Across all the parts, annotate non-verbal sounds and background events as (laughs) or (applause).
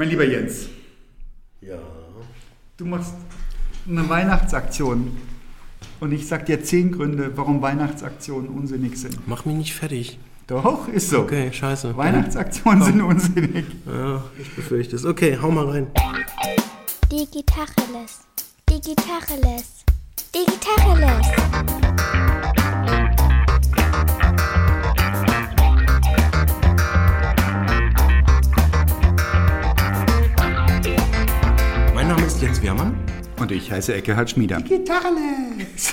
Mein lieber Jens, Ja. du machst eine Weihnachtsaktion. Und ich sag dir zehn Gründe, warum Weihnachtsaktionen unsinnig sind. Mach mich nicht fertig. Doch, ist so. Okay, scheiße. Weihnachtsaktionen sind unsinnig. Ja, ich befürchte es. Okay, hau mal rein. Digitacheles. Digitacheles. Digitacheles. Ist Jens Wehrmann. Und ich heiße Eckehard Schmieder. Gitarrenles. (laughs)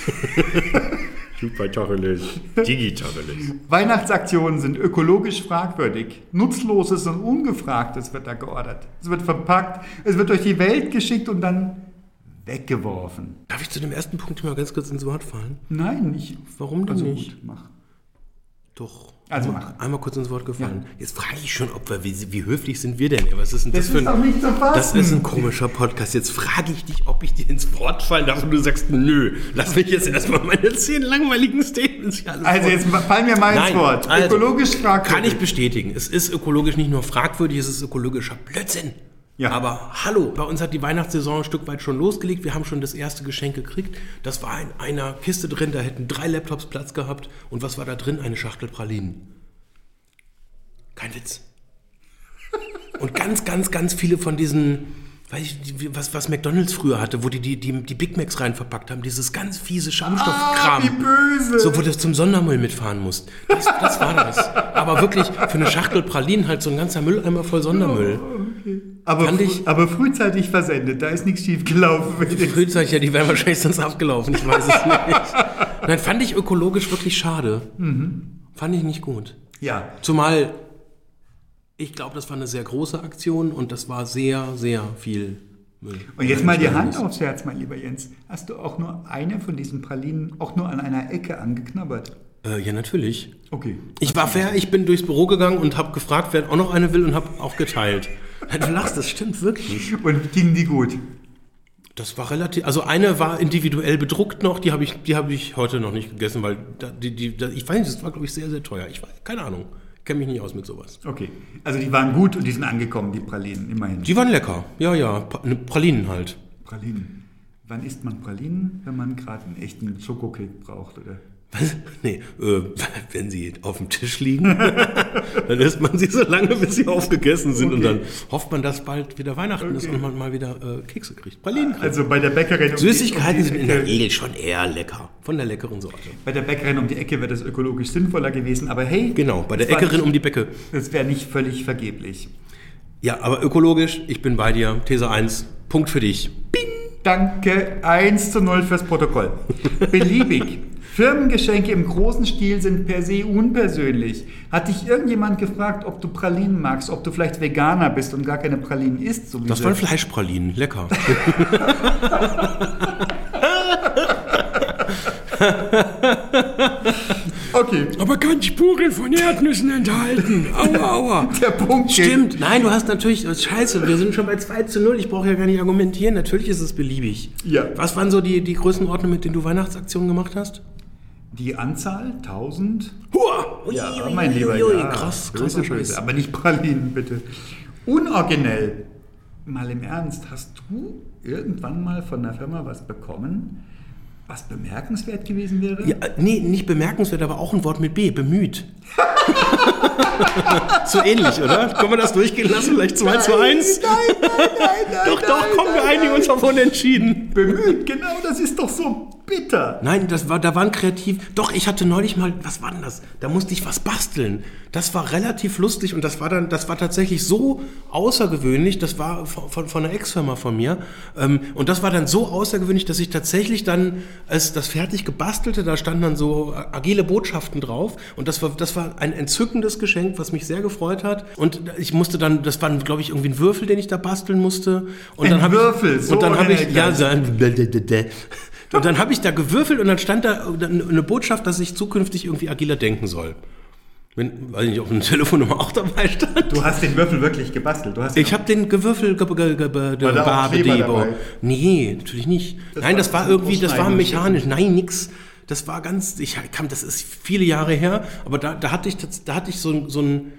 Super Tacheles. Digitacheles. Weihnachtsaktionen sind ökologisch fragwürdig. Nutzloses und Ungefragtes wird da geordert. Es wird verpackt, es wird durch die Welt geschickt und dann weggeworfen. Darf ich zu dem ersten Punkt mal ganz kurz ins Wort fallen? Nein, nicht. Warum denn also nicht? Gut, mach. Doch. Also Einmal- mach. Einmal kurz ins Wort gefallen. Jetzt frage ich schon, ob wir, wie, wie höflich sind wir denn? Was ist denn das, Das für ist ein... doch nicht zu fassen. Das ist ein komischer Podcast. Jetzt frage ich dich, ob ich dir ins Wort fallen darf und du sagst, nö, lass mich jetzt erstmal meine zehn langweiligen Statements hier alles Also vor- jetzt fall mir mal ins Nein, Wort. also, ökologisch fragwürdig. Kann ich bestätigen. Es ist ökologisch nicht nur fragwürdig, es ist ökologischer Blödsinn. Ja. Aber hallo, bei uns hat die Weihnachtssaison ein Stück weit schon losgelegt. Wir haben schon das erste Geschenk gekriegt. Das war in einer Kiste drin, da hätten drei Laptops Platz gehabt. Und was war da drin? Eine Schachtel Pralinen. Kein Witz. Und ganz, ganz, ganz viele von diesen, weiß ich, was, was McDonalds früher hatte, wo die die, die die Big Macs rein verpackt haben, dieses ganz fiese Schaumstoffkram. Ah, wie böse. So, wo du zum Sondermüll mitfahren musst. Das, das war das. Aber wirklich für eine Schachtel Pralinen halt so ein ganzer Mülleimer voll Sondermüll. aber, fand frü- ich- aber frühzeitig versendet, da ist nichts schief gelaufen. Frühzeitig, ja, die wären wahrscheinlich sonst abgelaufen, ich weiß es nicht. (laughs) Nein, fand ich ökologisch wirklich schade. Fand ich nicht gut. Ja, Zumal, ich glaube, das war eine sehr große Aktion und das war sehr, sehr viel Müll. und jetzt mal die Hand aufs Herz, mein lieber Jens. Hast du auch nur eine von diesen Pralinen auch nur an einer Ecke angeknabbert? Äh, ja, natürlich. Okay. Ich war fair, ich bin durchs Büro gegangen und habe gefragt, wer auch noch eine will und habe auch geteilt. Du lachst, das stimmt wirklich. Und ging die gut? Das war relativ, also eine war individuell bedruckt noch, die habe ich, die habe ich heute noch nicht gegessen, weil da, die, die, da, ich weiß nicht, das war glaube ich sehr, sehr teuer. Ich weiß, keine Ahnung, kenne mich nicht aus mit sowas. Okay. Also die waren gut und die sind angekommen, die Pralinen, immerhin. Die waren lecker, ja, ja, ne, Pralinen halt. Pralinen. Wann isst man Pralinen? Wenn man gerade einen echten Schokokek braucht, oder? Was? Nee, äh, (laughs) wenn sie auf dem Tisch liegen, (laughs) dann lässt man sie so lange, bis sie aufgegessen sind und dann hofft man, dass bald wieder Weihnachten ist und man mal wieder äh, Kekse kriegt. Pralinen kriegt. Also bei der Bäckerin um die- Süßigkeiten um sind in der Regel schon eher lecker, von der leckeren Sorte. Bei der Bäckerin um die Ecke wäre das ökologisch sinnvoller gewesen, aber hey. Genau, bei der das war Äckerin nicht- um die Becke. Das wäre nicht völlig vergeblich. Ja, aber ökologisch, ich bin bei dir. These 1, Punkt für dich. Danke, 1 zu 0 fürs Protokoll. (laughs) Beliebig. Firmengeschenke im großen Stil sind per se unpersönlich. Hat dich irgendjemand gefragt, ob du Pralinen magst, ob du vielleicht Veganer bist und gar keine Pralinen isst? So wie Das waren Fleischpralinen, lecker. (laughs) Okay, Aber ganz Spuren von Erdnüssen enthalten. Aua, aua. (laughs) der Punkt geht- Stimmt, nein, du hast natürlich, oh, scheiße, wir sind schon bei 2 zu 0, ich brauche ja gar nicht argumentieren, natürlich ist es beliebig. Ja. Was waren so die, die Größenordnungen, mit denen du Weihnachtsaktionen gemacht hast? Die Anzahl 1000? Hua! Ui, Ja, ui, mein ui, Lieber, ui, ja. krass, böse, böse, aber nicht Pralinen, bitte. Unoriginell. Mal im Ernst, hast du irgendwann mal von der Firma was bekommen, was bemerkenswert gewesen wäre? Ja, äh, nee, nicht bemerkenswert, aber auch ein Wort mit B, bemüht. (laughs) so ähnlich, oder? Können wir das durchgehen lassen? Vielleicht 2 zu 1? Nein, nein, nein, nein. Doch, nein, doch, komm, nein, wir einigen uns auf unentschieden. Bemüht, genau, das ist doch so bitter. Nein, das war, da waren kreativ. Doch, ich hatte neulich mal, was war denn das? Da musste ich was basteln. Das war relativ lustig und das war dann, das war tatsächlich so außergewöhnlich. Das war von, von, von einer Ex-Firma von mir. Ähm, und das war dann so außergewöhnlich, dass ich tatsächlich dann, als das fertig gebastelte, da standen dann so agile Botschaften drauf. Und das war, das war ein entzückendes Geschenk, was mich sehr gefreut hat. Und ich musste dann, das war, glaube ich, irgendwie ein Würfel, den ich da basteln musste. Und Ein dann Würfel, ich, so und dann habe ich, ja, so ein und dann habe ich da gewürfelt und dann stand da eine Botschaft, dass ich zukünftig irgendwie agiler denken soll. Wenn, weiß ich nicht, ob eine Telefonnummer auch dabei stand. Du hast den Würfel wirklich gebastelt. Du hast Ich habe den gewürfelt. Ge, ge, ge, ge, War da auch Kleber dabei? Nee, natürlich nicht. Das Nein, das war irgendwie, das war mechanisch. Nein, nix. Das war ganz, ich kam, das ist viele Jahre her, aber da, da hatte ich, da hatte ich so, ein- so ein,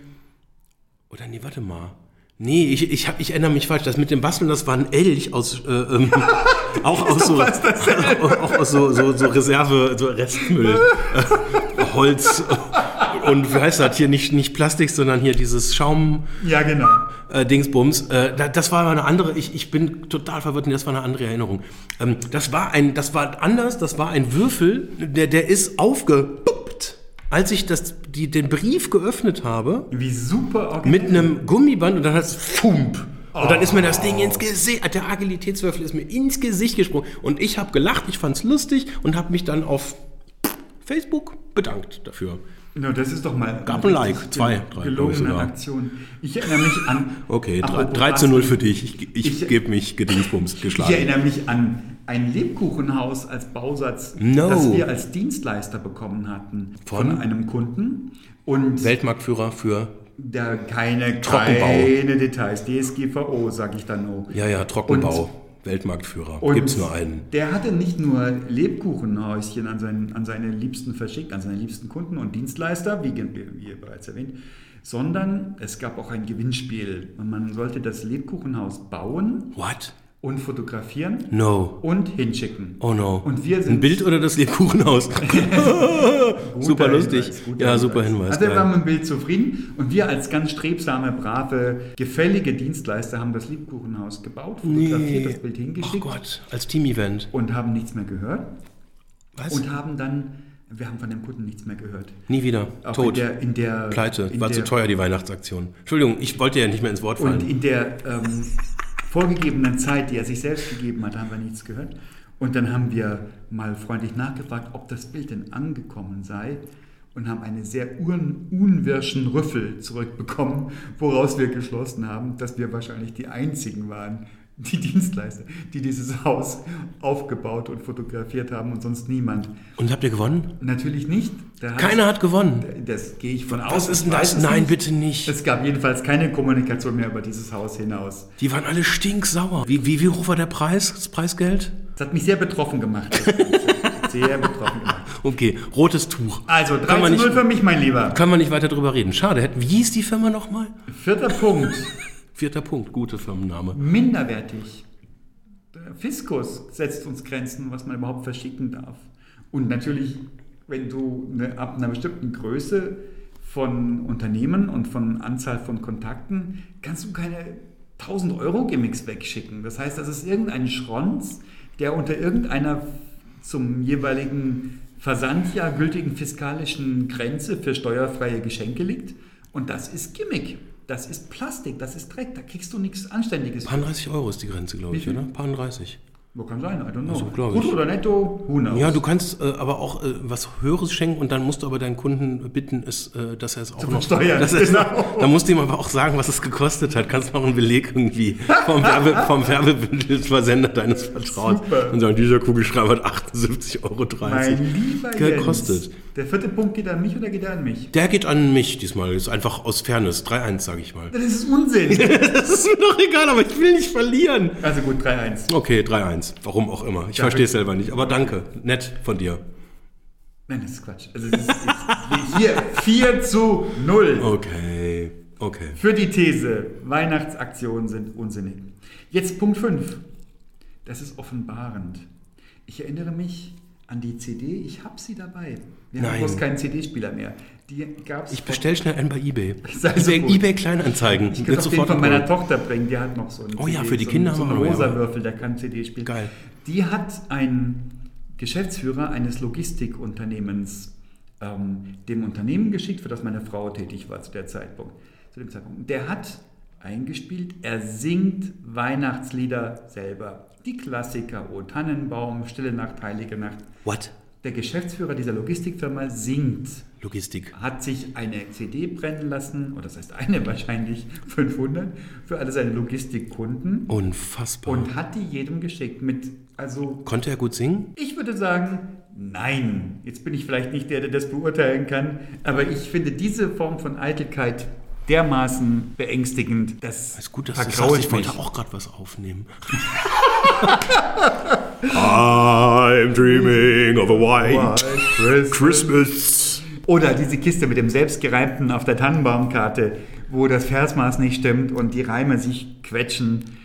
oder nee, warte mal. Nee, ich, ich, hab, ich erinnere mich falsch. Das mit dem Basteln, das war ein Elch aus, äh, ähm, (laughs) auch aus so, (laughs) auch aus so, so, so Reserve, so Restmüll, äh, Holz und wie heißt das hier nicht nicht Plastik, sondern hier dieses Schaum Ja, genau. äh, Dingsbums. Äh, da- das war eine andere. Ich, ich bin total verwirrt. Das war eine andere Erinnerung. Ähm, das war ein, das war anders. Das war ein Würfel, der der ist aufgepuppt, als ich das die den Brief geöffnet habe Wie super originell. mit einem Gummiband und dann hat es Fump. Und dann ist mir das Ding ins Gesicht, der Agilitätswürfel ist mir ins Gesicht gesprungen. Und ich habe gelacht, ich fand's lustig und habe mich dann auf Facebook bedankt dafür. No, das ist doch mal. Gab eine ein Like, richtig zwei, drei, gelungene ich. Aktion. Ich erinnere mich an. Okay, drei- apropos 3 zu 0 für dich. Ich, ich, Ich- gebe mich gedingsbums Ich geschlagen. erinnere mich an ein Lebkuchenhaus als Bausatz, No. das wir als Dienstleister bekommen hatten Von? einem Kunden. Und Weltmarktführer für, da keine, Trockenbau. keine Details. DSGVO, sage ich dann nur. ja, ja, Trockenbau. Weltmarktführer. Und Gibt's nur einen. Der hatte nicht nur Lebkuchenhäuschen an, seinen, an seine Liebsten verschickt, an seine liebsten Kunden und Dienstleister, wie, wie bereits erwähnt, sondern es gab auch ein Gewinnspiel. Und man sollte das Lebkuchenhaus bauen What? Und fotografieren No. und hinschicken. Oh no. Und wir sind Ein Bild oder das Lebkuchenhaus? (laughs) (laughs) super lustig. Hinweis, ja, super Hinweis. Also wir waren mit dem Bild zufrieden und wir als ganz strebsame, brave, gefällige Dienstleister haben das Lebkuchenhaus gebaut, fotografiert, das Bild Oh hingeschickt Gott, als Team-Event. und haben nichts mehr gehört Was? und haben dann, wir haben von dem Kunden nichts mehr gehört. Nie wieder. Auch Tot. In der, in der, Pleite. in War der, zu teuer, die Weihnachtsaktion. Entschuldigung, ich wollte ja nicht mehr ins Wort Und fallen. in der ähm, vorgegebenen Zeit, die er sich selbst gegeben hat, haben wir nichts gehört. Und dann haben wir mal freundlich nachgefragt, ob das Bild denn angekommen sei und haben einen sehr un unwirschen Rüffel zurückbekommen, woraus wir geschlossen haben, dass wir wahrscheinlich die einzigen waren, die Dienstleister, die dieses Haus aufgebaut und fotografiert haben und sonst niemand. Und habt ihr gewonnen? Natürlich nicht. Keiner hat gewonnen. Das gehe ich von aus. Was ist Ich weiß das? Nein, nicht. bitte nicht. Es gab jedenfalls keine Kommunikation mehr über dieses Haus hinaus. Die waren alle stinksauer. Wie, wie, wie hoch war der Preis, das Preisgeld? Das hat mich sehr betroffen gemacht. (laughs) Sehr betroffen gemacht. Okay, rotes Tuch. Also Kann 3 man zu 0 nicht- für mich, mein Lieber. Kann man nicht weiter drüber reden. Schade. Wie hieß die Firma nochmal? Vierter Punkt. Vierter Punkt, gute Firmenname. Minderwertig. Der Fiskus setzt uns Grenzen, was man überhaupt verschicken darf. Und natürlich, wenn du eine, ab einer bestimmten Größe von Unternehmen und von Anzahl von Kontakten, kannst du keine 1000 Euro Gimmicks wegschicken. Das heißt, das ist irgendein Schronz, der unter irgendeiner zum jeweiligen Versandjahr gültigen fiskalischen Grenze für steuerfreie Geschenke liegt. Und das ist Gimmick. Das ist Plastik, das ist Dreck, da kriegst du nichts Anständiges. Paar 30 Euro ist die Grenze, glaube ich, oder? Paar 30. Wo kann sein? I don't know. Also, Brutto ich. oder netto? Who knows? Ja, du kannst äh, aber auch äh, was Höheres schenken und dann musst du aber deinen Kunden bitten, es, äh, dass er es auch Zu noch... versteuern, (laughs) Dass genau. noch, (laughs) dann musst du ihm aber auch sagen, was es gekostet hat. Kannst noch einen Beleg irgendwie vom, Werbe, (laughs) vom Werbebündelversender deines Vertrauens Super. und sagen, dieser Kugelschreiber hat 78,30 Euro. Gekostet. Jens, der vierte Punkt geht an mich oder geht er an mich? Der geht an mich diesmal. Ist einfach aus Fairness. 3-1, sage ich mal. Das ist Unsinn. (laughs) Das ist mir doch egal, aber ich will nicht verlieren. also gut, 3-1. Okay, 3-1. Warum auch immer. Ich Ja, verstehe es selber nicht. Aber danke. Nett von dir. Nein, das ist Quatsch. Also es ist, ist hier 4 zu 0. Okay. Okay. Für die These, Weihnachtsaktionen sind unsinnig. Jetzt Punkt 5. Das ist offenbarend. Ich erinnere mich an die CD, ich habe sie dabei. Wir haben Nein. bloß keinen CD-Spieler mehr. Die gab es Ich bestell schnell einen bei Ebay. (laughs) Sei so eBay, Kleinanzeigen. Ich kann es auf von meiner. Tochter bringen, die hat noch so einen Oh ja, CD, für die so, Kinder so haben einen noch, ja. rosa Würfel, der kann CD spielen. Geil. Die hat ein Geschäftsführer eines Logistikunternehmens ähm, dem Unternehmen geschickt, für das meine Frau tätig war zu der Zeitpunkt. Zu dem Zeitpunkt. Der hat eingespielt, er singt Weihnachtslieder selber. Die Klassiker, O Tannenbaum, Stille Nacht, Heilige Nacht. What? Der Geschäftsführer dieser Logistikfirma singt Logistik. hat sich eine CD brennen lassen, oder das heißt eine (laughs) wahrscheinlich, 500, für alle seine Logistikkunden Unfassbar. und hat die jedem geschickt mit, also Konnte er gut singen? ich würde sagen, nein. Jetzt bin ich vielleicht nicht der, der das beurteilen kann, aber ich finde diese Form von Eitelkeit dermaßen beängstigend, das Ist gut, dass du sagst, ich wollte auch gerade was aufnehmen. (laughs) I'm dreaming of a white Christmas. Oder diese Kiste mit dem selbstgereimten auf der Tannenbaumkarte, wo das Versmaß nicht stimmt und die Reime sich quetschen.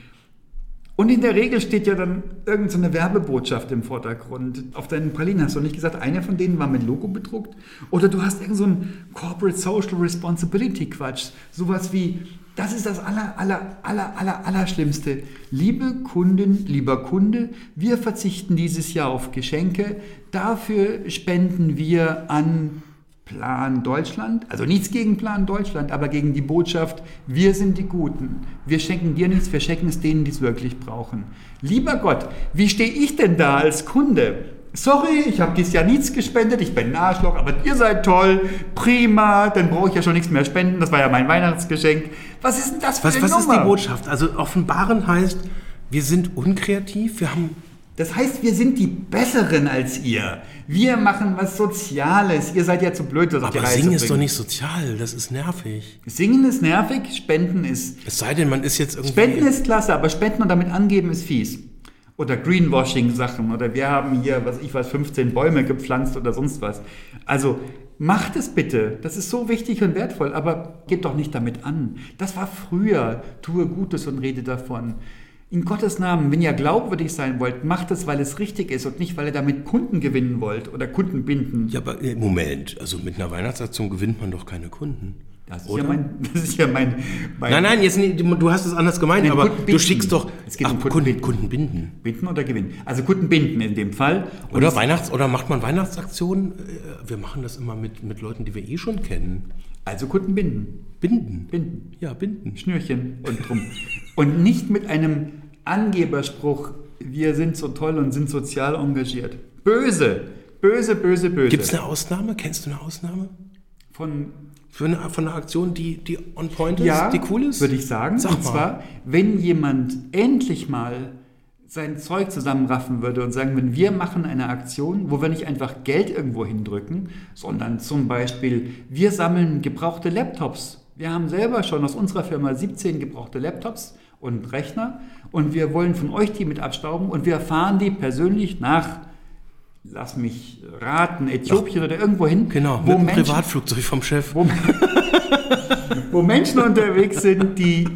Und in der Regel steht ja dann irgendeine Werbebotschaft im Vordergrund. Auf deinen Pralinen hast du nicht gesagt, einer von denen war mit Logo bedruckt? Oder du hast irgend so Corporate Social Responsibility Quatsch. Sowas wie, das ist das aller, aller, aller, aller, aller Schlimmste. Liebe Kunden, lieber Kunde, wir verzichten dieses Jahr auf Geschenke. Dafür spenden wir an Plan Deutschland, also nichts gegen Plan Deutschland, aber gegen die Botschaft, wir sind die Guten. Wir schenken dir nichts, wir schenken es denen, die es wirklich brauchen. Lieber Gott, wie stehe ich denn da als Kunde? Sorry, ich habe dieses Jahr nichts gespendet, ich bin ein Arschloch, aber ihr seid toll, prima, dann brauche ich ja schon nichts mehr spenden, das war ja mein Weihnachtsgeschenk. Was ist denn das für Was, eine was ist Nummer? die Botschaft? Also offenbaren heißt, wir sind unkreativ, wir haben Das heißt, wir sind die Besseren als ihr. Wir machen was Soziales. Ihr seid ja zu blöd, das auf die Aber Reihe singen zu ist doch bringen. nicht sozial, das ist nervig. Singen ist nervig, Spenden ist Es sei denn, man ist jetzt irgendwie. Spenden ist klasse, aber Spenden und damit angeben ist fies. Oder Greenwashing-Sachen oder wir haben hier, was ich weiß, 15 Bäume gepflanzt oder sonst was. Also macht es bitte. Das ist so wichtig und wertvoll, aber geht doch nicht damit an. Das war früher. Tue Gutes und rede davon. In Gottes Namen, wenn ihr glaubwürdig sein wollt, macht es, weil es richtig ist und nicht, weil ihr damit Kunden gewinnen wollt oder Kunden binden. ja, aber äh, Moment, also mit einer Weihnachtsaktion gewinnt man doch keine Kunden. Das ist, Oder? ja mein, das ist ja mein, mein Nein, nein, jetzt du hast es anders gemeint, Nein, aber du schickst doch Es geht ach, um Kunden Kunden, binden. Kunden binden. Binden oder gewinnen. Also Kunden binden in dem Fall. Und Oder Weihnachts- oder macht man Weihnachtsaktionen? Äh, Wir machen das immer mit, mit Leuten, die wir eh schon kennen. Also Kunden binden. Binden. Binden. Ja, binden. Schnürchen und drum. und nicht mit einem Angeberspruch, wir sind so toll und sind sozial engagiert. Böse, böse, böse, böse. Gibt es eine Ausnahme? Kennst du eine Ausnahme? Von Für eine, von einer Aktion, die, die on point ist, ja, die cool ist? würde ich sagen. Sag und mal. zwar, wenn jemand endlich mal sein Zeug zusammenraffen würde und sagen, wenn wir machen eine Aktion, wo wir nicht einfach Geld irgendwo hindrücken, sondern zum Beispiel, wir sammeln gebrauchte Laptops. Wir haben selber schon aus unserer Firma 17 gebrauchte Laptops und Rechner und wir wollen von euch die mit abstauben und wir fahren die persönlich nach, lass mich raten, Äthiopien oder irgendwo hin, Genau, wo mit einem Menschen, Privatflugzeug vom Chef. wo, (laughs) wo Menschen unterwegs sind, die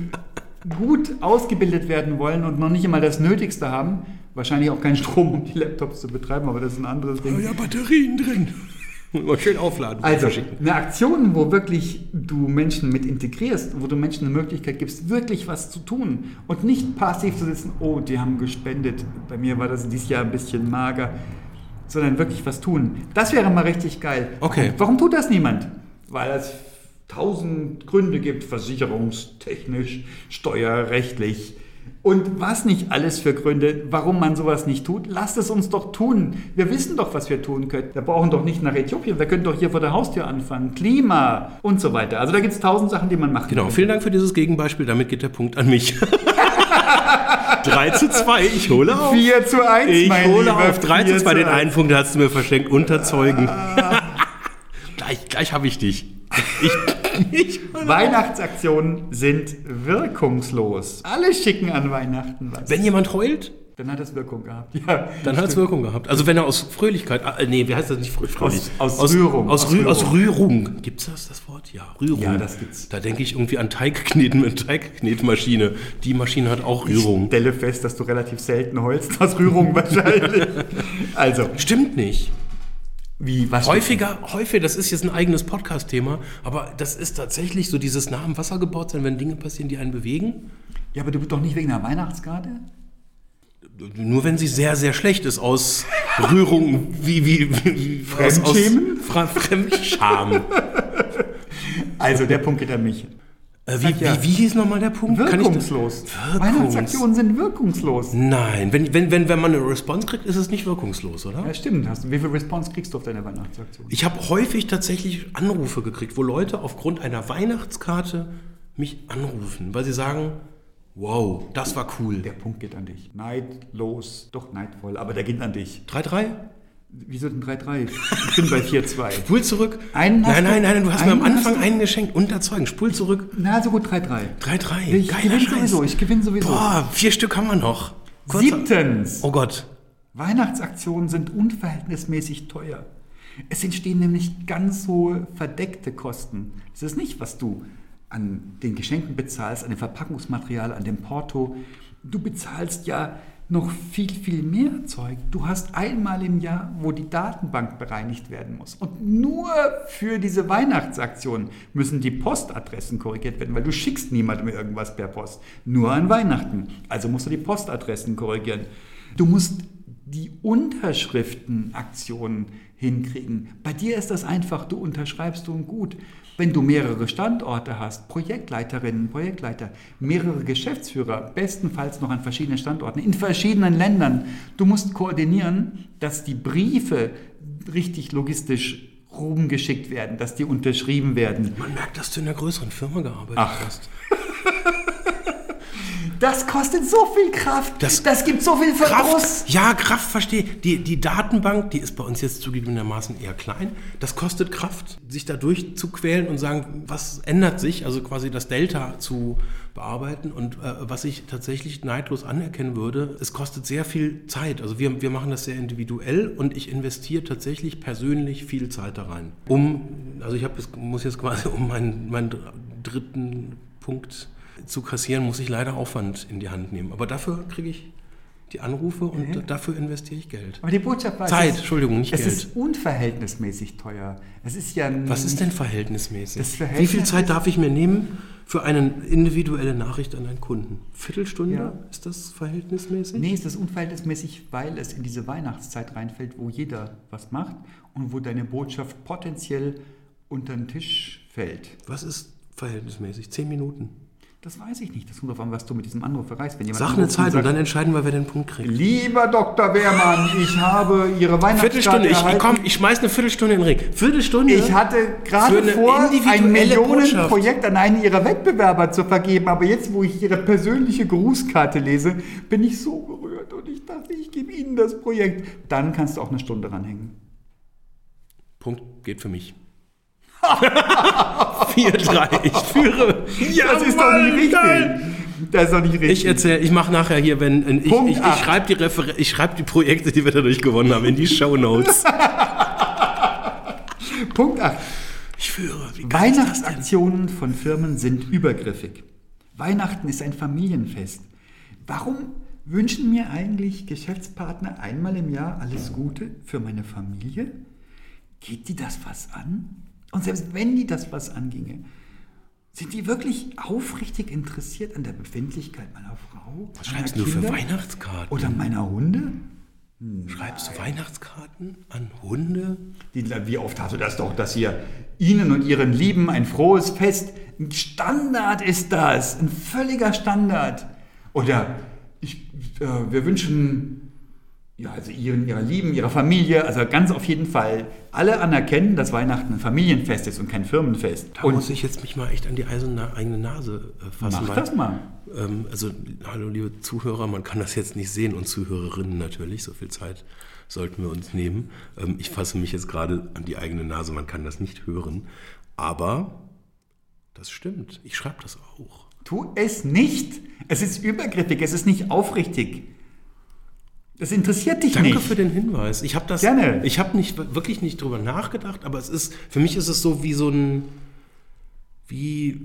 gut ausgebildet werden wollen und noch nicht einmal das Nötigste haben. Wahrscheinlich auch keinen Strom, um die Laptops zu betreiben, aber das ist ein anderes Ding. ja, Batterien drin. Mal schön aufladen. Also, eine Aktion, wo wirklich du Menschen mit integrierst, wo du Menschen eine Möglichkeit gibst, wirklich was zu tun und nicht passiv zu sitzen, oh, die haben gespendet, bei mir war das dieses Jahr ein bisschen mager, sondern wirklich was tun. Das wäre mal richtig geil. Okay. Warum, warum tut das niemand? Weil es tausend Gründe gibt, versicherungstechnisch, steuerrechtlich. Und was nicht alles für Gründe, warum man sowas nicht tut, lasst es uns doch tun. Wir wissen doch, was wir tun können. Wir brauchen doch nicht nach Äthiopien, wir können doch hier vor der Haustür anfangen. Klima und so weiter. Also da gibt es tausend Sachen, die man machen Genau, kann. vielen Dank für dieses Gegenbeispiel. Damit geht der Punkt an mich. (laughs) 3 zu 2, ich hole auf. 4 zu 1, Ich hole Lieber. auf 3 zu 4 2. Den 1. einen Punkt hast du mir verschenkt. Unterzeugen. (laughs) gleich gleich habe ich dich. Ich, ich Weihnachtsaktionen sind wirkungslos. Alle schicken an Weihnachten was. Wenn jemand heult, Dann hat es Wirkung gehabt. Ja, dann hat es Wirkung gehabt. Also wenn er aus Fröhlichkeit, äh, nee, wie heißt das nicht fröhlich? Aus- aus Rührung. Aus, Aus Rü Rührung. aus Rührung. Gibt's das, das Wort? Ja, Rührung. Ja, das gibt's. Da denke ich irgendwie an Teigkneten mit (laughs) Teigknetmaschine. Die Maschine hat auch Ich Rührung. stelle fest, dass du relativ selten heulst, aus Rührung wahrscheinlich. (laughs) Also, Stimmt nicht. Wie, was? Häufiger, häufig, das ist jetzt ein eigenes Podcast-Thema, aber das ist tatsächlich so dieses nah am Wasser gebaut sein, wenn Dinge passieren, die einen bewegen. Ja, aber du bist doch nicht wegen der Weihnachtsgarde? Nur wenn sie sehr, sehr schlecht ist aus Rührung, wie, wie, wie aus, aus Fremdschämen? Fra Fremdscham. (laughs) Also, der Punkt geht an mich. Äh, wie, ja. wie, wie hieß nochmal der Punkt? Wirkungslos. Wirkungs- Weihnachtsaktionen sind wirkungslos. Nein, wenn, wenn, wenn, wenn man eine Response kriegt, ist es nicht wirkungslos, oder? Ja, stimmt. Hast wie viel Response kriegst du auf deine Weihnachtsaktion? Ich habe häufig tatsächlich Anrufe gekriegt, wo Leute aufgrund einer Weihnachtskarte mich anrufen, weil sie sagen, wow, das war cool. Der Punkt geht an dich. Neidlos, doch neidvoll, aber der geht an dich. 3-3? Wieso denn 3-3? Ich bin bei 4-2. Spul zurück. Einen nein, nein, nein, du hast mir am Anfang du- einen geschenkt. Unterzeugen. Spul zurück. Na, so gut 3-3. 3-3. Ich Geiler gewinne Scheiß. sowieso, ich gewinne sowieso. Boah, vier Stück haben wir noch. Kurzer- Siebtens. Oh Gott. Weihnachtsaktionen sind unverhältnismäßig teuer. Es entstehen nämlich ganz hohe verdeckte Kosten. Das ist nicht, was du an den Geschenken bezahlst, an dem Verpackungsmaterial, an dem Porto. Du bezahlst ja noch viel, viel mehr Zeug. Du hast einmal im Jahr, wo die Datenbank bereinigt werden muss. Und nur für diese Weihnachtsaktion müssen die Postadressen korrigiert werden, weil du schickst niemandem irgendwas per Post. Nur an Weihnachten. Also musst du die Postadressen korrigieren. Du musst die Unterschriftenaktionen hinkriegen. Bei dir ist das einfach, du unterschreibst und gut. Wenn du mehrere Standorte hast, Projektleiterinnen, Projektleiter, mehrere Geschäftsführer, bestenfalls noch an verschiedenen Standorten, in verschiedenen Ländern, du musst koordinieren, dass die Briefe richtig logistisch rumgeschickt werden, dass die unterschrieben werden. Man merkt, dass du in einer größeren Firma gearbeitet Ach. hast. (laughs) Das kostet so viel Kraft. Das- Das, gibt so viel Verdruss. Kraft, ja, Kraft verstehe. Die, die Datenbank, die ist bei uns jetzt zugegebenermaßen eher klein. Das kostet Kraft, sich da durchzuquälen und sagen, was ändert sich, also quasi das Delta zu bearbeiten. Und äh, was ich tatsächlich neidlos anerkennen würde, es kostet sehr viel Zeit. Also wir, wir machen das sehr individuell und ich investiere tatsächlich persönlich viel Zeit da rein. Um, also ich hab, muss jetzt quasi um meinen, meinen dritten Punkt zu kassieren, muss ich leider Aufwand in die Hand nehmen. Aber dafür kriege ich die Anrufe und dafür investiere ich Geld. Aber die Botschaft war, es Zeit, ist- Entschuldigung, nicht es Geld. ist unverhältnismäßig teuer. Es ist ja Was ist denn verhältnismäßig? Verhältnis Wie viel Zeit darf ich mir nehmen für eine individuelle Nachricht an einen Kunden? Viertelstunde? Ja. Ist das verhältnismäßig? Nee, es ist unverhältnismäßig, weil es in diese Weihnachtszeit reinfällt, wo jeder was macht und wo deine Botschaft potenziell unter den Tisch fällt. Was ist verhältnismäßig? Zehn Minuten. Das weiß ich nicht. Das kommt darauf an, was du mit diesem Anruf erreichst. Wenn jemand Sag eine Zeit und sagt, dann entscheiden wir, wer den Punkt kriegt. Lieber Dr. Wehrmann, ich habe Ihre Weihnachtskarte Viertelstunde, ich, komm, ich schmeiß eine Viertelstunde in den Ring. Viertelstunde? Ich hatte gerade vor, ein Millionenprojekt an einen Ihrer Wettbewerber zu vergeben, aber jetzt, wo ich Ihre persönliche Grußkarte lese, bin ich so gerührt und ich dachte, ich gebe Ihnen das Projekt. Dann kannst du auch eine Stunde ranhängen. Punkt geht für mich. (laughs) 4-3, ich führe. das ist doch nicht richtig. Das ist doch nicht richtig. Ich erzähle, ich mache nachher hier, wenn ich, Punkt ich, ich acht. schreibe die Refer ich schreibe die Projekte, die wir dadurch gewonnen haben, in die Show Notes. (laughs) Punkt 8. Ich führe. Weihnachtsaktionen von Firmen sind übergriffig. Weihnachten ist ein Familienfest. Warum wünschen mir eigentlich Geschäftspartner einmal im Jahr alles Gute für meine Familie? Geht die das was an? Und selbst wenn die das was anginge, sind die wirklich aufrichtig interessiert an der Befindlichkeit meiner Frau? Was schreibst du für Weihnachtskarten? Oder meiner Hunde? Schreibst du Weihnachtskarten an Hunde? Wie oft hast du das doch, dass ihr Ihnen und Ihren Lieben ein frohes Fest, ein Standard ist das, ein völliger Standard. Oder ich, äh, wir wünschen ja, also Ihren, Ihrer Lieben, Ihrer Familie, also ganz auf jeden Fall alle anerkennen, dass Weihnachten ein Familienfest ist und kein Firmenfest. Da und muss ich jetzt mich mal echt an die eiserne, eigene Nase äh, fassen. mach das mal. Ähm, also, hallo liebe Zuhörer, man kann das jetzt nicht sehen und Zuhörerinnen natürlich, so viel Zeit sollten wir uns nehmen. Ähm, ich fasse mich jetzt gerade an die eigene Nase, man kann das nicht hören, aber das stimmt, ich schreibe das auch. Tu es nicht. Es ist übergriffig, es ist nicht aufrichtig. Das interessiert dich Danke nicht. für den Hinweis. Ich habe das, Gerne. ich habe nicht wirklich nicht drüber nachgedacht, aber es ist für mich ist es so wie so ein wie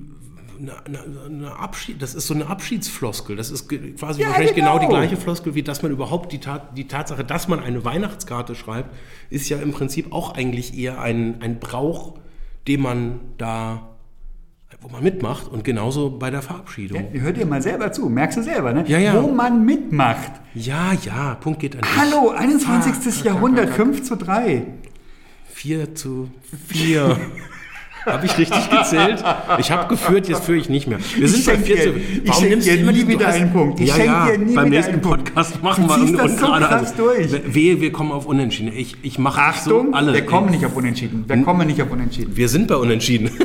eine, eine, eine Abschied, das ist so eine Abschiedsfloskel. Das ist quasi Ja, wahrscheinlich genau. genau. die gleiche Floskel, wie dass man überhaupt die, Tat, die Tatsache, dass man eine Weihnachtskarte schreibt, ist ja im Prinzip auch eigentlich eher ein, ein Brauch, den man da, wo man mitmacht und genauso bei der Verabschiedung. Ja, hör dir mal selber zu, merkst du selber, ne? Ja, ja. Wo man mitmacht. Ja, ja, Punkt geht an dich. Hallo, 21. Jahrhundert, 5 zu 3. 4 zu 4. (laughs) Habe ich richtig gezählt? Ich habe geführt, jetzt führe ich nicht mehr. Wir sind bei schenk 4 dir- zu ich schenk dir immer nie du wieder einen Punkt. Ich ja, ja, dir nie beim nächsten einen Punkt. Podcast machen Du wir und, das und so gerade also, durch. Wehe, wir kommen auf Unentschieden. Ich, ich mache Achtung, so alle. wir kommen nicht auf Unentschieden. Wir kommen nicht auf Unentschieden. Wir sind bei Unentschieden. (laughs)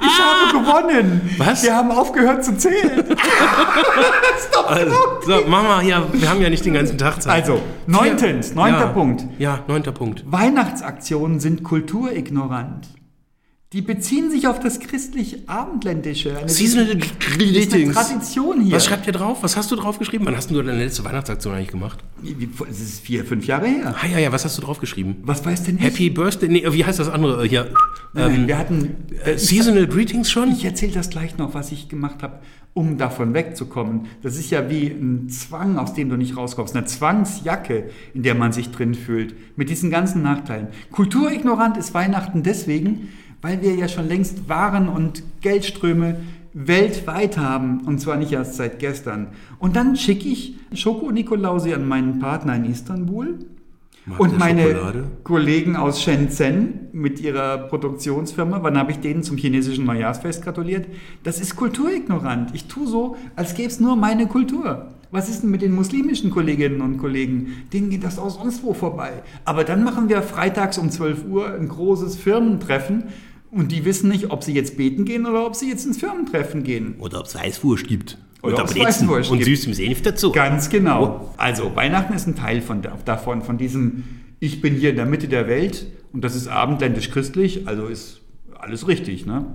Ich habe gewonnen. Was? Wir haben aufgehört zu zählen. (laughs) Also, so, mal hier. Wir haben ja nicht den ganzen Tag Zeit. Also, neuntens, neunter ja, Punkt. Ja, neunter Punkt. Weihnachtsaktionen sind kulturignorant. Die beziehen sich auf das christlich-abendländische. Seasonal Greetings. Tradition hier. Was schreibt ihr drauf? Was hast du drauf geschrieben? Wann hast du deine letzte Weihnachtsaktion eigentlich gemacht? Es ist vier, fünf Jahre her. Ah ja, ja, was hast du drauf geschrieben? Was weiß denn nicht? Happy Birthday, nee, wie heißt das andere äh, hier? Nein, Ähm, wir hatten. äh, ich Seasonal Greetings schon? ich erzähle das gleich noch, was ich gemacht habe, um davon wegzukommen. Das ist ja wie ein Zwang, aus dem du nicht rauskommst. Eine Zwangsjacke, in der man sich drin fühlt. Mit diesen ganzen Nachteilen. Kulturignorant ist Weihnachten deswegen, weil wir ja schon längst Waren und Geldströme weltweit haben. Und zwar nicht erst seit gestern. Und dann schicke ich Schoko-Nikolausi an meinen Partner in Istanbul. Mag Und meine Schokolade? Kollegen aus Shenzhen mit ihrer Produktionsfirma, wann habe ich denen zum chinesischen Neujahrsfest gratuliert? Das ist kulturignorant. Ich tue so, als gäbe es nur meine Kultur. Was ist denn mit den muslimischen Kolleginnen und Kollegen? Denen geht das auch sonst wo vorbei. Aber dann machen wir freitags um 12 Uhr ein großes Firmentreffen und die wissen nicht, ob sie jetzt beten gehen oder ob sie jetzt ins Firmentreffen gehen. Oder ob es Weißwurst gibt. Oder ob's Weißwurst und gibt. süßem Senf dazu. Ganz genau. Also Weihnachten ist ein Teil von, davon, von diesem, ich bin hier in der Mitte der Welt und das ist abendländisch-christlich, also ist alles richtig. Ne?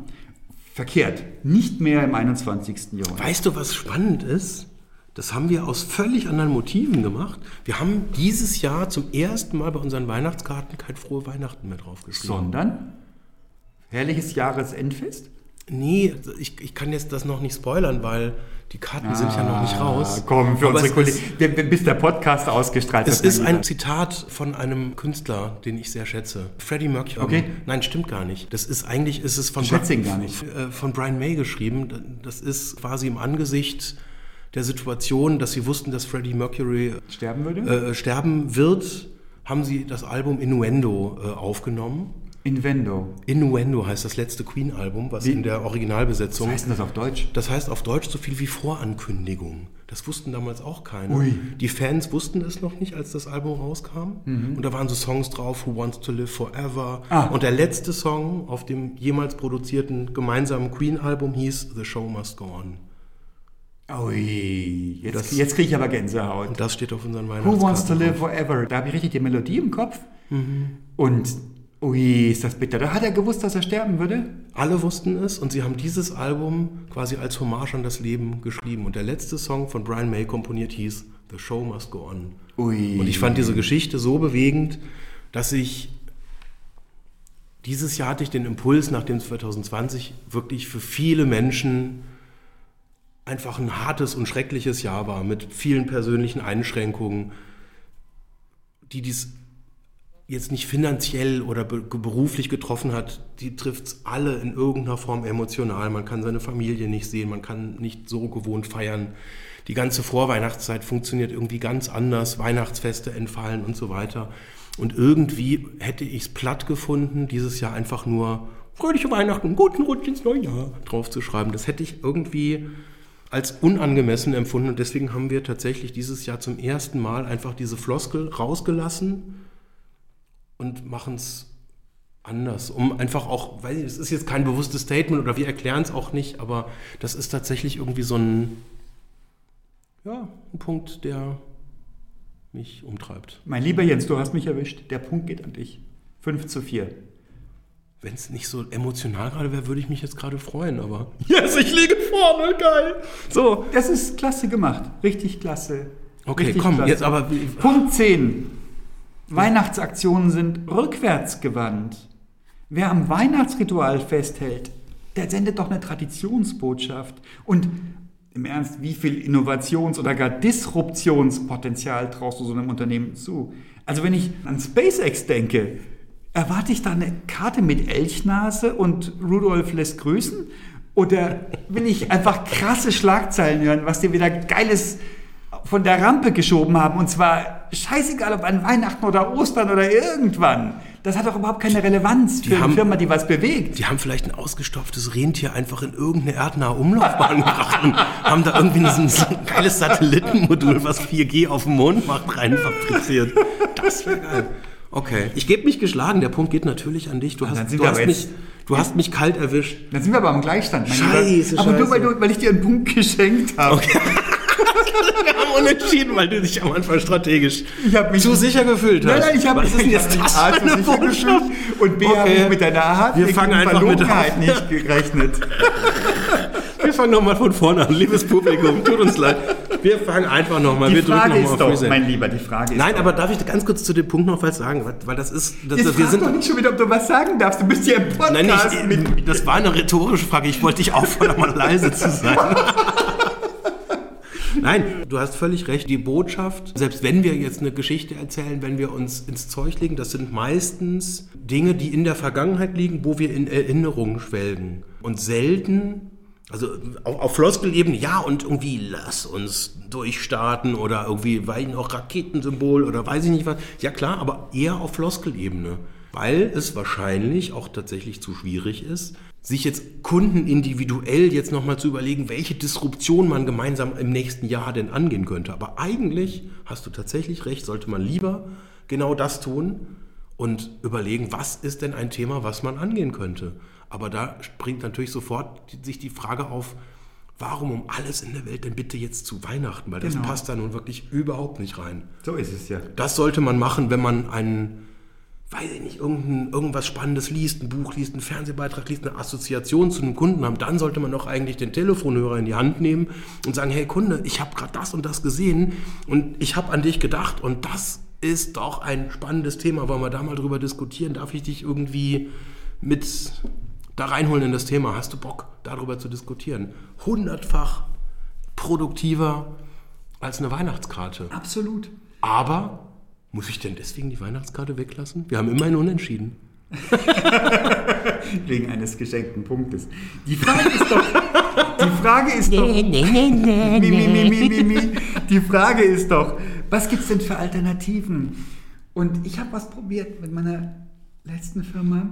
Verkehrt. Nicht mehr im 21. Jahrhundert. Weißt du, was spannend ist? Das haben wir aus völlig anderen Motiven gemacht. Wir haben dieses Jahr zum ersten Mal bei unseren Weihnachtskarten kein frohe Weihnachten mehr draufgeschrieben. Sondern herrliches Jahresendfest? Nee, ich, ich kann jetzt das noch nicht spoilern, weil die Karten sind ja noch nicht raus. Ah, Komm, für Aber unsere es Kollegen. ist- Bis der Podcast ausgestrahlt Es wird, ist ein. Zitat von einem Künstler, den ich sehr schätze. Freddie Mercury. Okay. Nein, stimmt gar nicht. Das ist eigentlich, ist es von, ihn gar nicht. äh, von Brian May geschrieben. Das ist quasi im Angesicht der Situation, dass sie wussten, dass Freddie Mercury Sterben würde? äh, sterben wird, haben sie das Album Innuendo äh, aufgenommen. Invendo. Innuendo heißt das letzte Queen-Album, was Wie? in der Originalbesetzung. Was heißt das auf Deutsch? Das heißt auf Deutsch so viel wie Vorankündigung. Das wussten damals auch keine. Ui. Die Fans wussten es noch nicht, als das Album rauskam. Und da waren so Songs drauf, Who Wants to Live Forever. Mhm. Ah. Und der letzte Song auf dem jemals produzierten gemeinsamen Queen-Album hieß The Show Must Go On. Ui, jetzt, Das- jetzt kriege ich aber Gänsehaut. Und das steht auf unseren Who Weihnachtskarten. Wants to Live. Forever? Da habe ich richtig die Melodie im Kopf. Mhm. Und, ui, ist das bitter. Da hat er gewusst, dass er sterben würde? Alle wussten es und sie haben dieses Album quasi als Hommage an das Leben geschrieben. Und der letzte Song von Brian May komponiert hieß The Show Must Go On. Ui. Und ich fand diese Geschichte so bewegend, dass ich dieses Jahr hatte ich den Impuls, nachdem 2020 wirklich für viele Menschen einfach ein hartes und schreckliches Jahr war, mit vielen persönlichen Einschränkungen, die dies jetzt nicht finanziell oder be beruflich getroffen hat, die trifft es alle in irgendeiner Form emotional. Man kann seine Familie nicht sehen, man kann nicht so gewohnt feiern. Die ganze Vorweihnachtszeit funktioniert irgendwie ganz anders, Weihnachtsfeste entfallen und so weiter. Und irgendwie hätte ich es platt gefunden, dieses Jahr einfach nur fröhliche Weihnachten, guten Rutsch ins neue Jahr draufzuschreiben. Das hätte ich irgendwie als unangemessen empfunden und deswegen haben wir tatsächlich dieses Jahr zum ersten Mal einfach diese Floskel rausgelassen und machen es anders, um einfach auch, weil es ist jetzt kein bewusstes Statement oder wir erklären es auch nicht, aber das ist tatsächlich irgendwie so ein, ja, ein Punkt, der mich umtreibt. Mein lieber Jens, du hast mich erwischt. Der Punkt geht an dich. 5 zu 4. Wenn es nicht so emotional gerade wäre, würde ich mich jetzt gerade freuen, aber. (laughs) Yes, ich liege vorne, geil! So. Das ist klasse gemacht. Richtig klasse. Okay, Richtig komm, klasse. jetzt aber. Punkt 10. Weihnachtsaktionen sind rückwärtsgewandt. Wer am Weihnachtsritual festhält, der sendet doch eine Traditionsbotschaft. Und im Ernst, wie viel Innovations- oder gar Disruptionspotenzial traust du so einem Unternehmen zu? Also wenn ich an SpaceX denke, erwarte ich da eine Karte mit Elchnase und Rudolf lässt grüßen? Oder will ich einfach krasse Schlagzeilen hören, was dir wieder geiles von der Rampe geschoben haben. Und zwar scheißegal, ob an Weihnachten oder Ostern oder irgendwann. Das hat doch überhaupt keine Relevanz für eine haben- Firma, die was bewegt. Die haben vielleicht ein ausgestopftes Rentier einfach in irgendeine erdnahe Umlaufbahn (laughs) gebracht und haben da irgendwie so ein, so ein geiles Satellitenmodul, was 4G auf dem Mond macht, rein fabriziert. Das wäre geil. Okay, ich gebe mich geschlagen. Der Punkt geht natürlich an dich. Du hast, du hast, mich, du hast mich kalt erwischt. Dann sind wir aber am Gleichstand. Mein Scheiße, Lieber. Aber nur, scheiße. weil, du, weil ich dir einen Punkt (laughs) geschenkt habe. (laughs) Wir haben unentschieden, weil du dich am Anfang strategisch Ich mich- zu sicher gefühlt hast. Nein, nein, ich habe denn jetzt das A, zu sicher gefühlt und B, habe Okay. ich mit deiner hartnäckigen fangen einfach mit an. nicht gerechnet. (laughs) Wir fangen nochmal von vorne an, liebes Publikum, tut uns leid. Wir fangen einfach nochmal, wir drücken Frage nochmal ist auf doch, mein Lieber, die Frage ist Nein, doch, aber darf ich ganz kurz zu dem Punkt noch was sagen? Weil- das ist, das, Jetzt wir sind doch nicht schon wieder, ob du was sagen darfst. Du bist ja im Podcast Nein, nicht, das war eine rhetorische Frage. Ich wollte dich auffordern, mal leise zu sein. (laughs) Nein, du hast völlig recht. Die Botschaft, selbst wenn wir jetzt eine Geschichte erzählen, wenn wir uns ins Zeug legen, das sind meistens Dinge, die in der Vergangenheit liegen, wo wir in Erinnerungen schwelgen. Und selten, also auf, auf Floskelebene, ja, und irgendwie lass uns durchstarten oder irgendwie, weil noch Raketensymbol oder weiß ich nicht was. Ja klar, aber eher auf Floskelebene. Weil es wahrscheinlich auch tatsächlich zu schwierig ist, sich jetzt Kunden individuell jetzt nochmal zu überlegen, welche Disruption man gemeinsam im nächsten Jahr denn angehen könnte. Aber eigentlich hast du tatsächlich recht, sollte man lieber genau das tun und überlegen, was ist denn ein Thema, was man angehen könnte. Aber da springt natürlich sofort sich die Frage auf, warum um alles in der Welt denn bitte jetzt zu Weihnachten? Weil das Genau. passt da nun wirklich überhaupt nicht rein. So ist es ja. Das sollte man machen, wenn man einen, weiß ich nicht, irgendein, irgendwas Spannendes liest, ein Buch liest, einen Fernsehbeitrag liest, eine Assoziation zu einem Kunden haben. Dann sollte man doch eigentlich den Telefonhörer in die Hand nehmen und sagen, hey Kunde, ich habe gerade das und das gesehen und ich habe an dich gedacht und das ist doch ein spannendes Thema. Wollen wir da mal drüber diskutieren? Darf ich dich irgendwie mit da reinholen in das Thema? Hast du Bock, darüber zu diskutieren? Hundertfach produktiver als eine Weihnachtskarte. Absolut. Aber muss ich denn deswegen die Weihnachtskarte weglassen? Wir haben immerhin unentschieden. (laughs) Wegen eines geschenkten Punktes. Die Frage ist doch. Die Frage ist doch. Mi, mi, mi. Die Frage ist doch, was gibt es denn für Alternativen? Und ich habe was probiert mit meiner letzten Firma.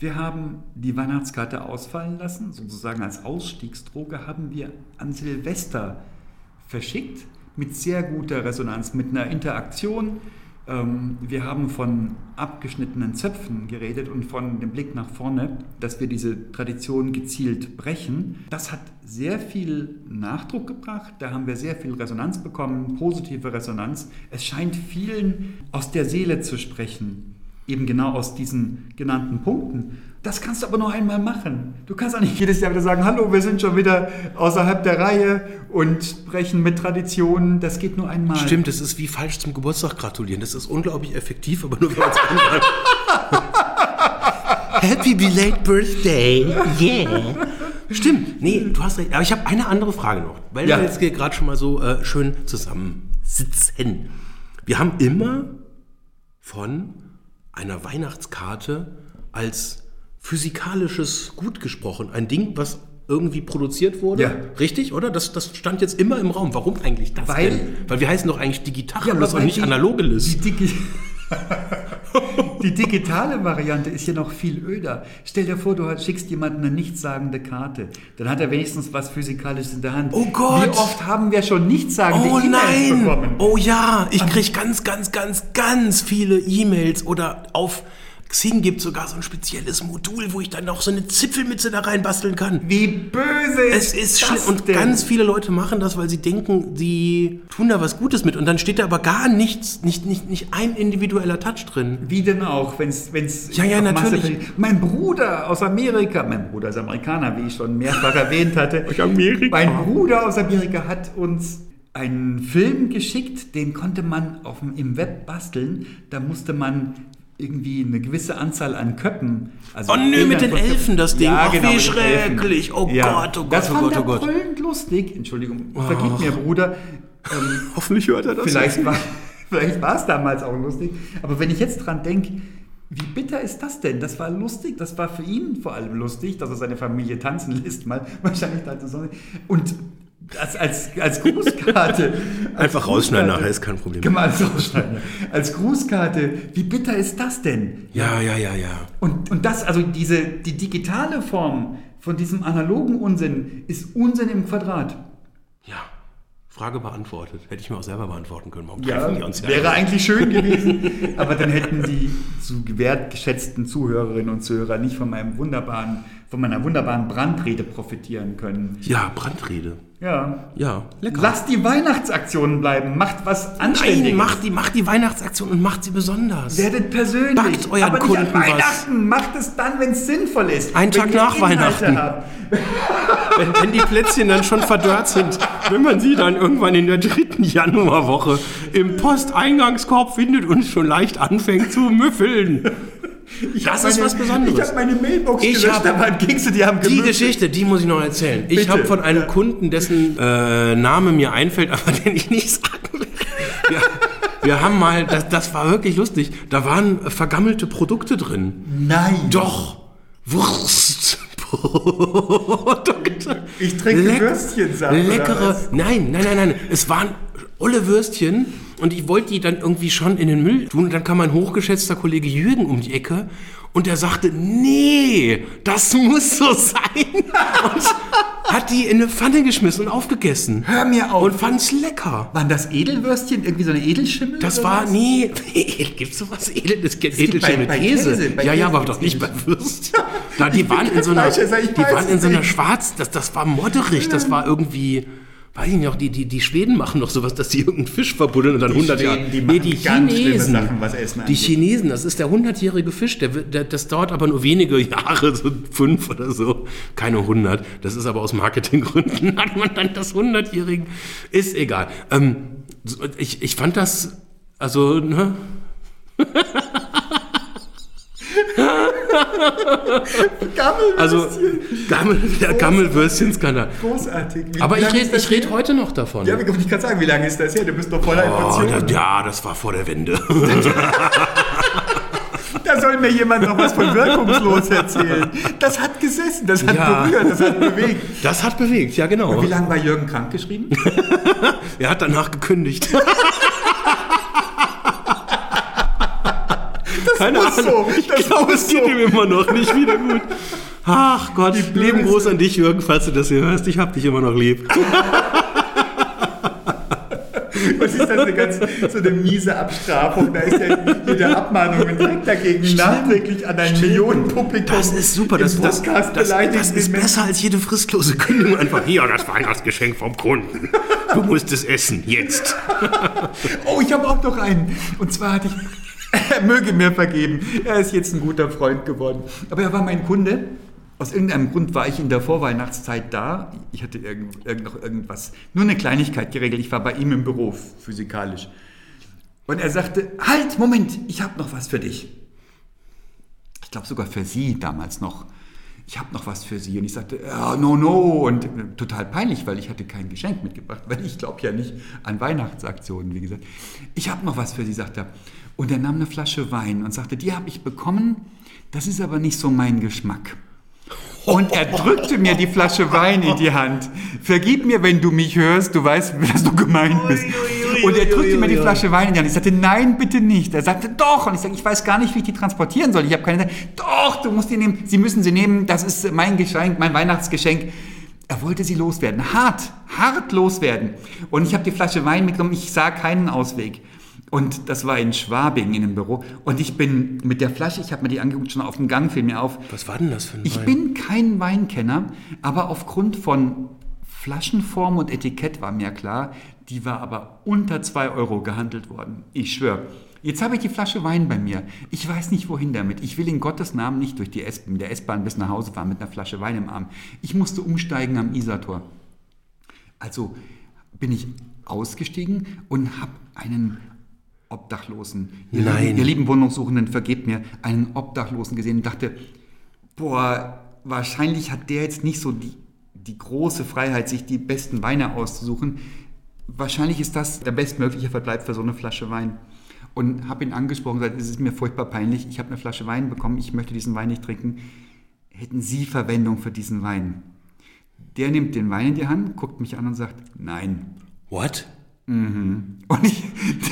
Wir haben die Weihnachtskarte ausfallen lassen, sozusagen als Ausstiegsdroge haben wir an Silvester verschickt, mit sehr guter Resonanz, mit einer Interaktion. Ähm, Wir haben von abgeschnittenen Zöpfen geredet und von dem Blick nach vorne, dass wir diese Tradition gezielt brechen. Das hat sehr viel Nachdruck gebracht, da haben wir sehr viel Resonanz bekommen, positive Resonanz. Es scheint vielen aus der Seele zu sprechen, eben genau aus diesen genannten Punkten. Das kannst du aber nur einmal machen. Du kannst auch nicht jedes Jahr wieder sagen, hallo, wir sind schon wieder außerhalb der Reihe und brechen mit Traditionen. Das geht nur einmal. Stimmt, das ist wie falsch zum Geburtstag gratulieren. Das ist unglaublich effektiv, aber nur wenn man es einmal. Happy belated birthday. Yeah. Stimmt, nee, du hast recht. Aber ich habe eine andere Frage noch, weil Ja. wir jetzt hier gerade schon mal so äh, schön zusammensitzen. Wir haben immer von einer Weihnachtskarte als physikalisches Gut gesprochen. Ein Ding, was irgendwie produziert wurde. Ja. Richtig, oder? Das, das stand jetzt immer im Raum. Warum eigentlich das Weil- denn? Weil wir heißen doch eigentlich Digitalis weil und nicht die- Analogelis. Die, Digi (laughs) (laughs) die digitale Variante ist ja noch viel öder. Stell dir vor, du schickst jemandem eine nichtssagende Karte. Dann hat er wenigstens was Physikalisches in der Hand. Oh Gott! Wie oft haben wir schon nichtssagende Oh E-Mails nein! bekommen? Oh ja, ich kriege ganz, ganz, ganz, ganz viele E-Mails oder auf Xing gibt sogar so ein spezielles Modul, wo ich dann noch so eine Zipfelmütze da reinbasteln kann. Wie böse Es ist schlimm. Und denn? ganz viele Leute machen das, weil sie denken, sie tun da was Gutes mit. Und dann steht da aber gar nichts, nicht, nicht, nicht ein individueller Touch drin. Wie denn auch, wenn es Ja, ja, Masse natürlich. Mein Bruder aus Amerika, mein Bruder ist Amerikaner, wie ich schon mehrfach (laughs) erwähnt hatte. Aus Amerika. Mein Bruder aus Amerika hat uns einen Film geschickt, den konnte man auf, dem- im Web basteln. Da musste man irgendwie eine gewisse Anzahl an Köppen. Also Oh nö, mit den. Elfen das Ding. Ach, wie mit den Elfen. schrecklich. Oh Gott, oh Gott, das oh Gott, oh Gott. brüllend lustig. Entschuldigung, vergib mir, Bruder. Ähm, (laughs) Hoffentlich hört er das. Vielleicht war, (laughs) vielleicht war es damals auch lustig. Aber wenn ich jetzt dran denke, wie bitter ist das denn? Das war lustig, das war für ihn vor allem lustig, dass er seine Familie tanzen lässt, mal (laughs) wahrscheinlich tanzen soll. Und das als, als Grußkarte. (laughs) als Einfach rausschneiden nachher, ist kein Problem. Kann man alles rausschneiden. Als Grußkarte, wie bitter ist das denn? Ja, ja, ja, ja. Und, und das, also diese, die digitale Form von diesem analogen Unsinn ist Unsinn im Quadrat. Ja. Frage beantwortet. Hätte ich mir auch selber beantworten können. Warum Ja, die uns ja? wäre eigentlich schön (laughs) gewesen, aber dann hätten die zu wertgeschätzten Zuhörerinnen und Zuhörer nicht von meinem wunderbaren von meiner wunderbaren Brandrede profitieren können. Ja, Brandrede. Ja. Ja, lecker. Lass die Weihnachtsaktionen bleiben. Macht was Anständiges. Nein, macht die, macht die Weihnachtsaktion und macht sie besonders. Werdet persönlich. Backt euren aber Kunden nicht an was. Weihnachten. Macht es dann, wenn es sinnvoll ist. Einen Tag nach Inhalte Weihnachten. (laughs) wenn, wenn die Plätzchen dann schon verdörrt sind, wenn man sie dann irgendwann in der dritten Januarwoche im Posteingangskorb findet und schon leicht anfängt zu müffeln. Ich Das ist meine- was Besonderes. Ich habe meine Mailbox Ich gelöscht, aber du, die haben Die gemüffelt. Geschichte, die muss ich noch erzählen. Ich habe von einem Kunden, dessen äh, Name mir einfällt, (laughs) aber den ich nicht sagen will. Wir, wir haben mal, das, das war wirklich lustig, da waren vergammelte Produkte drin. Nein. Doch, Wurst. Produkte. (laughs) Ich trinke Würstchensaft, oder Leckere. Nein, nein, nein, nein. Es waren olle Würstchen und ich wollte die dann irgendwie schon in den Müll tun. Und dann kam mein hochgeschätzter Kollege Jürgen um die Ecke und der sagte, nee, das muss so sein. (laughs) Und hat die in eine Pfanne geschmissen und aufgegessen. Hör mir auf. Und fand's lecker. Waren das Edelwürstchen? Irgendwie so eine Edelschimmel? Das war, was? nee, (laughs) gibt's sowas Edel, Edelchen bei- mit bei Käse. Käse, bei ja, ja, aber doch nicht bei Würstchen. (laughs) Da, die waren in so einer, die waren in so einer nicht. schwarz, das, das war modderig, das war irgendwie, weiß ich nicht, die, die, die Schweden machen doch sowas, dass die irgendeinen Fisch verbuddeln und dann Die 100 Jahre. Die machen ganz schlimme Sachen, was Essen die. Chinesen, das ist der 100-jährige Fisch, der, der, das dauert aber nur wenige Jahre, so fünf oder so, keine 100. Das ist aber aus Marketinggründen, (laughs) hat man dann das 100-jährigen, ist egal. Ähm, ich, ich fand das, also, ne, (laughs) Gammelwürstchen. also Gammel, der Gammelwürstchenskandal. Großartig. Wie Aber ich rede red heute noch davon. Ja, wie- ich kann sagen, wie lange ist das her? Du bist doch voller Oh, Emotionen. ja, das war vor der Wende. (laughs) Da soll mir jemand noch was von wirkungslos erzählen. Das hat gesessen, das hat Ja. berührt, das hat bewegt. Das hat bewegt, ja genau. Wie lange war Jürgen krank geschrieben? (laughs) Er hat danach gekündigt. (laughs) Keine muss Ahnung. so, ich das glaube, muss es geht so. ihm immer noch nicht wieder gut. Ach Gott, Leben groß an dich, Jürgen, falls du das hier hörst. Ich hab dich immer noch lieb. (laughs) Was ist das eine ganz so eine miese Abstrafung? Da ist ja jede Abmahnung direkt dagegen nachträglich an ein Millionenpublikum. Das ist super. Das, das, das, das ist besser als jede fristlose Kündigung. Einfach hier, das Weihnachtsgeschenk vom Kunden. Du musst es essen, jetzt. (laughs) Oh, ich habe auch noch einen. Und zwar hatte ich. Er (laughs) möge mir vergeben. Er ist jetzt ein guter Freund geworden. Aber er war mein Kunde. Aus irgendeinem Grund war ich in der Vorweihnachtszeit da. Ich hatte irgend, irgend noch irgendwas, nur eine Kleinigkeit geregelt. Ich war bei ihm im Büro, physikalisch. Und er sagte, halt, Moment, ich habe noch was für dich. Ich glaube sogar für Sie damals noch. Ich habe noch was für Sie. Und ich sagte, ja, no, no. Und äh, total peinlich, weil ich hatte kein Geschenk mitgebracht, weil ich glaube ja nicht an Weihnachtsaktionen, wie gesagt. Ich habe noch was für Sie, sagt er. Und er nahm eine Flasche Wein und sagte, die habe ich bekommen, das ist aber nicht so mein Geschmack. Und er drückte mir die Flasche Wein in die Hand. Vergib mir, wenn du mich hörst, du weißt, dass du gemeint bist. Und er drückte mir die Flasche Wein in die Hand. Ich sagte, nein, bitte nicht. Er sagte, doch. Und ich sagte, ich weiß gar nicht, wie ich die transportieren soll. Ich habe keine Zeit. Doch, du musst die nehmen. Sie müssen sie nehmen. Das ist mein Geschenk, mein Weihnachtsgeschenk. Er wollte sie loswerden. Hart, hart loswerden. Und ich habe die Flasche Wein mitgenommen. Ich sah keinen Ausweg. Und das war in Schwabing in einem Büro. Und ich bin mit der Flasche, ich habe mir die angeguckt, schon auf dem Gang fiel mir auf, Was war denn das für ein ich Wein? bin kein Weinkenner, aber aufgrund von Flaschenform und Etikett war mir klar, die war aber unter 2 Euro gehandelt worden. Ich schwöre. Jetzt habe ich die Flasche Wein bei mir. Ich weiß nicht, wohin damit. Ich will in Gottes Namen nicht durch die S der S-Bahn bis nach Hause fahren mit einer Flasche Wein im Arm. Ich musste umsteigen am Isartor. Also bin ich ausgestiegen und habe einen Obdachlosen, ihr, Nein. Lieben, ihr lieben Wohnungssuchenden, vergebt mir, einen Obdachlosen gesehen und dachte, boah, wahrscheinlich hat der jetzt nicht so die, die große Freiheit, sich die besten Weine auszusuchen. Wahrscheinlich ist das der bestmögliche Verbleib für so eine Flasche Wein. Und habe ihn angesprochen und gesagt, es ist mir furchtbar peinlich, ich habe eine Flasche Wein bekommen, ich möchte diesen Wein nicht trinken. Hätten Sie Verwendung für diesen Wein? Der nimmt den Wein in die Hand, guckt mich an und sagt, nein. What? Und ich,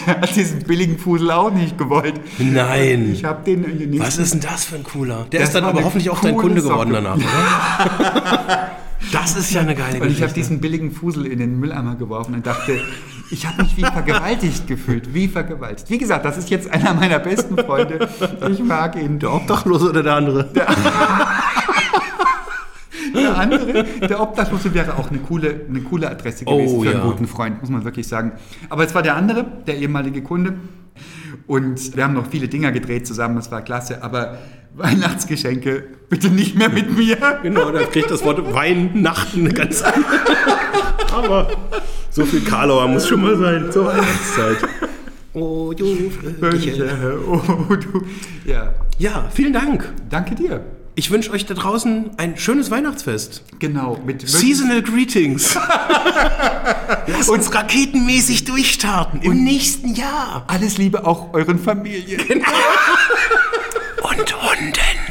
der hat diesen billigen Fusel auch nicht gewollt. Nein. Ich habe den in den nächsten Was ist denn das für ein cooler? Der Das ist dann aber hoffentlich auch dein Kunde geworden Socke. danach, oder? (laughs) Das ist ja eine geile Und ich habe Geschichte. diesen billigen Fusel in den Mülleimer geworfen und dachte, ich habe mich wie vergewaltigt gefühlt. Wie vergewaltigt. Wie gesagt, das ist jetzt einer meiner besten Freunde. Ich mag ihn. Der Obdachlose oder der andere? (laughs) Der andere, der Obdachlose wäre auch eine coole, eine coole Adresse gewesen Oh, für einen ja. guten Freund, muss man wirklich sagen. Aber es war der andere, der ehemalige Kunde. Und wir haben noch viele Dinger gedreht zusammen, das war klasse. Aber Weihnachtsgeschenke bitte nicht mehr mit mir. Genau, da kriegt das Wort Weihnachten eine ganz andere. Aber so viel Karlauer muss schon mal sein zur Weihnachtszeit. Oh, Jungfräuliche. Oh, du. Ja, Ja, vielen Dank. danke dir. Ich wünsche euch da draußen ein schönes Weihnachtsfest. Genau, mit Seasonal Greetings. (laughs) Lasst uns raketenmäßig durchstarten im nächsten Jahr. alles Liebe auch euren Familien. (laughs) Und Hunden.